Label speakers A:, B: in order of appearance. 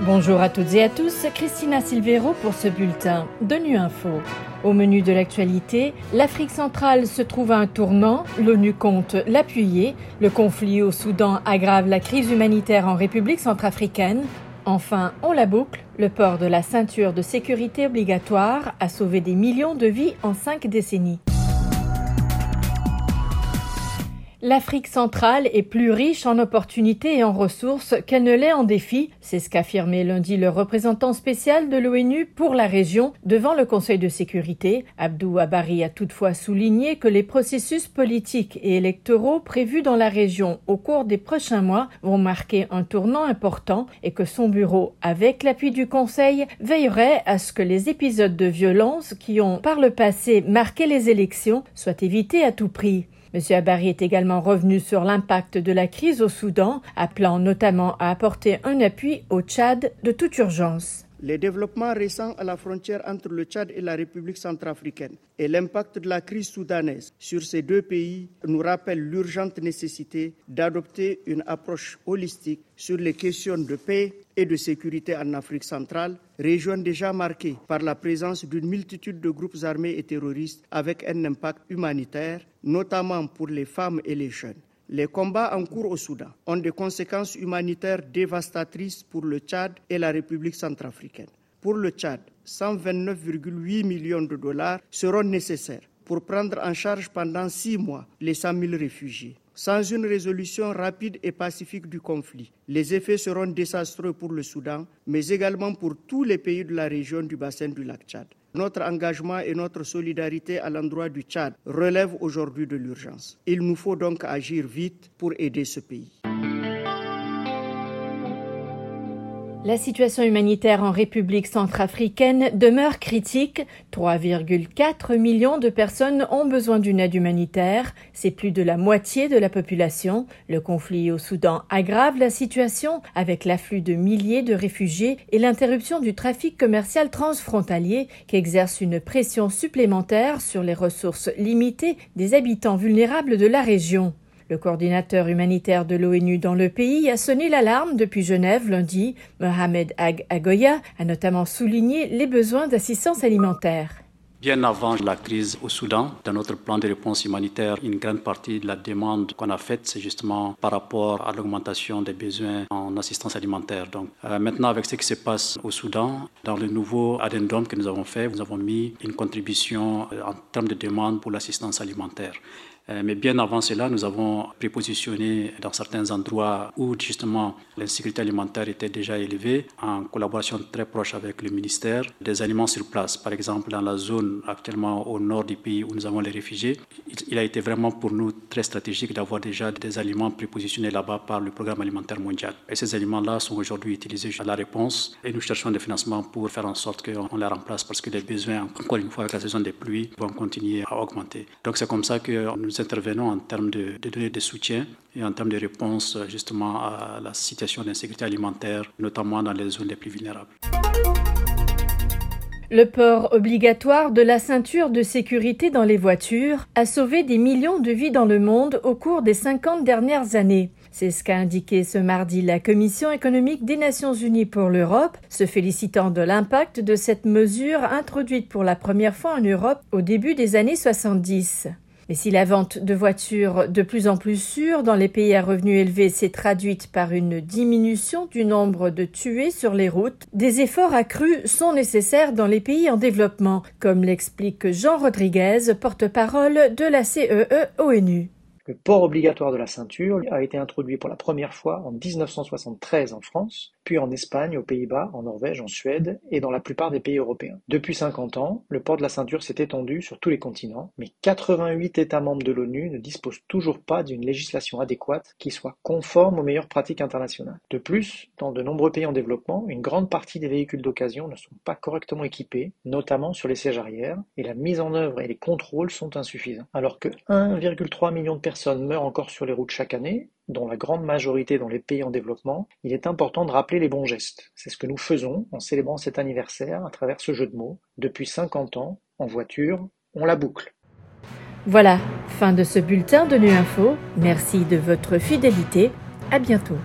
A: Bonjour à toutes et à tous, Christina Silvero pour ce bulletin de Nu Info. Au menu de l'actualité, l'Afrique centrale se trouve à un tournant, l'ONU compte l'appuyer, le conflit au Soudan aggrave la crise humanitaire en République centrafricaine, Enfin, on la boucle, le port de la ceinture de sécurité obligatoire a sauvé des millions de vies en cinq décennies. L'Afrique centrale est plus riche en opportunités et en ressources qu'elle ne l'est en défis, c'est ce qu'a affirmé lundi le représentant spécial de l'ONU pour la région devant le Conseil de sécurité. Abdou Abari a toutefois souligné que les processus politiques et électoraux prévus dans la région au cours des prochains mois vont marquer un tournant important et que son bureau, avec l'appui du Conseil, veillerait à ce que les épisodes de violence qui ont par le passé marqué les élections soient évités à tout prix. M. Abari est également revenu sur l'impact de la crise au Soudan, appelant notamment à apporter un appui au Tchad de toute urgence.
B: Les développements récents à la frontière entre le Tchad et la République centrafricaine et l'impact de la crise soudanaise sur ces deux pays nous rappellent l'urgente nécessité d'adopter une approche holistique sur les questions de paix et de sécurité en Afrique centrale, région déjà marquée par la présence d'une multitude de groupes armés et terroristes avec un impact humanitaire, notamment pour les femmes et les jeunes. Les combats en cours au Soudan ont des conséquences humanitaires dévastatrices pour le Tchad et la République centrafricaine. Pour le Tchad, 129,8 millions de dollars seront nécessaires pour prendre en charge pendant six mois les 100 000 réfugiés. Sans une résolution rapide et pacifique du conflit, les effets seront désastreux pour le Soudan, mais également pour tous les pays de la région du bassin du lac Tchad. Notre engagement et notre solidarité à l'endroit du Tchad relèvent aujourd'hui de l'urgence. Il nous faut donc agir vite pour aider ce pays.
A: La situation humanitaire en République centrafricaine demeure critique. 3,4 millions de personnes ont besoin d'une aide humanitaire. C'est plus de la moitié de la population. Le conflit au Soudan aggrave la situation avec l'afflux de milliers de réfugiés et l'interruption du trafic commercial transfrontalier qui exerce une pression supplémentaire sur les ressources limitées des habitants vulnérables de la région. Le coordinateur humanitaire de l'ONU dans le pays a sonné l'alarme depuis Genève lundi. Mohamed Ag Agoya a notamment souligné les besoins d'assistance alimentaire.
C: Bien avant la crise au Soudan, dans notre plan de réponse humanitaire, une grande partie de la demande qu'on a faite, c'est justement par rapport à l'augmentation des besoins en assistance alimentaire. Donc, euh, maintenant, avec ce qui se passe au Soudan, dans le nouveau addendum que nous avons fait, nous avons mis une contribution euh, en termes de demande pour l'assistance alimentaire. Euh, mais bien avant cela, nous avons prépositionné dans certains endroits où justement l'insécurité alimentaire était déjà élevée, en collaboration très proche avec le ministère, des aliments sur place. Par exemple, dans la zone actuellement au nord du pays où nous avons les réfugiés, il a été vraiment pour nous très stratégique d'avoir déjà des aliments prépositionnés là-bas par le programme alimentaire mondial. Et ces aliments-là sont aujourd'hui utilisés à la réponse et nous cherchons des financements pour faire en sorte qu'on les remplace parce que les besoins, encore une fois, avec la saison des pluies, vont continuer à augmenter. Donc c'est comme ça que nous intervenons en termes de, de données de soutien et en termes de réponse justement à la situation d'insécurité alimentaire, notamment dans les zones les plus vulnérables.
A: Le port obligatoire de la ceinture de sécurité dans les voitures a sauvé des millions de vies dans le monde au cours des 50 dernières années. C'est ce qu'a indiqué ce mardi la Commission économique des Nations Unies pour l'Europe, se félicitant de l'impact de cette mesure introduite pour la première fois en Europe au début des années 70. Mais si la vente de voitures de plus en plus sûres dans les pays à revenus élevés s'est traduite par une diminution du nombre de tués sur les routes, des efforts accrus sont nécessaires dans les pays en développement, comme l'explique Jean Rodriguez, porte-parole de la CEE ONU.
D: Le port obligatoire de la ceinture a été introduit pour la première fois en 1973 en France, puis en Espagne, aux Pays-Bas, en Norvège, en Suède et dans la plupart des pays européens. Depuis 50 ans, le port de la ceinture s'est étendu sur tous les continents, mais 88 États membres de l'ONU ne disposent toujours pas d'une législation adéquate qui soit conforme aux meilleures pratiques internationales. De plus, dans de nombreux pays en développement, une grande partie des véhicules d'occasion ne sont pas correctement équipés, notamment sur les sièges arrière, et la mise en œuvre et les contrôles sont insuffisants. Alors que 1,3 million de personnes personnes meurent encore sur les routes chaque année, dont la grande majorité dans les pays en développement, il est important de rappeler les bons gestes. C'est ce que nous faisons en célébrant cet anniversaire à travers ce jeu de mots. Depuis 50 ans, en voiture, on la boucle.
A: Voilà, fin de ce bulletin de Nu Info. Merci de votre fidélité. À bientôt.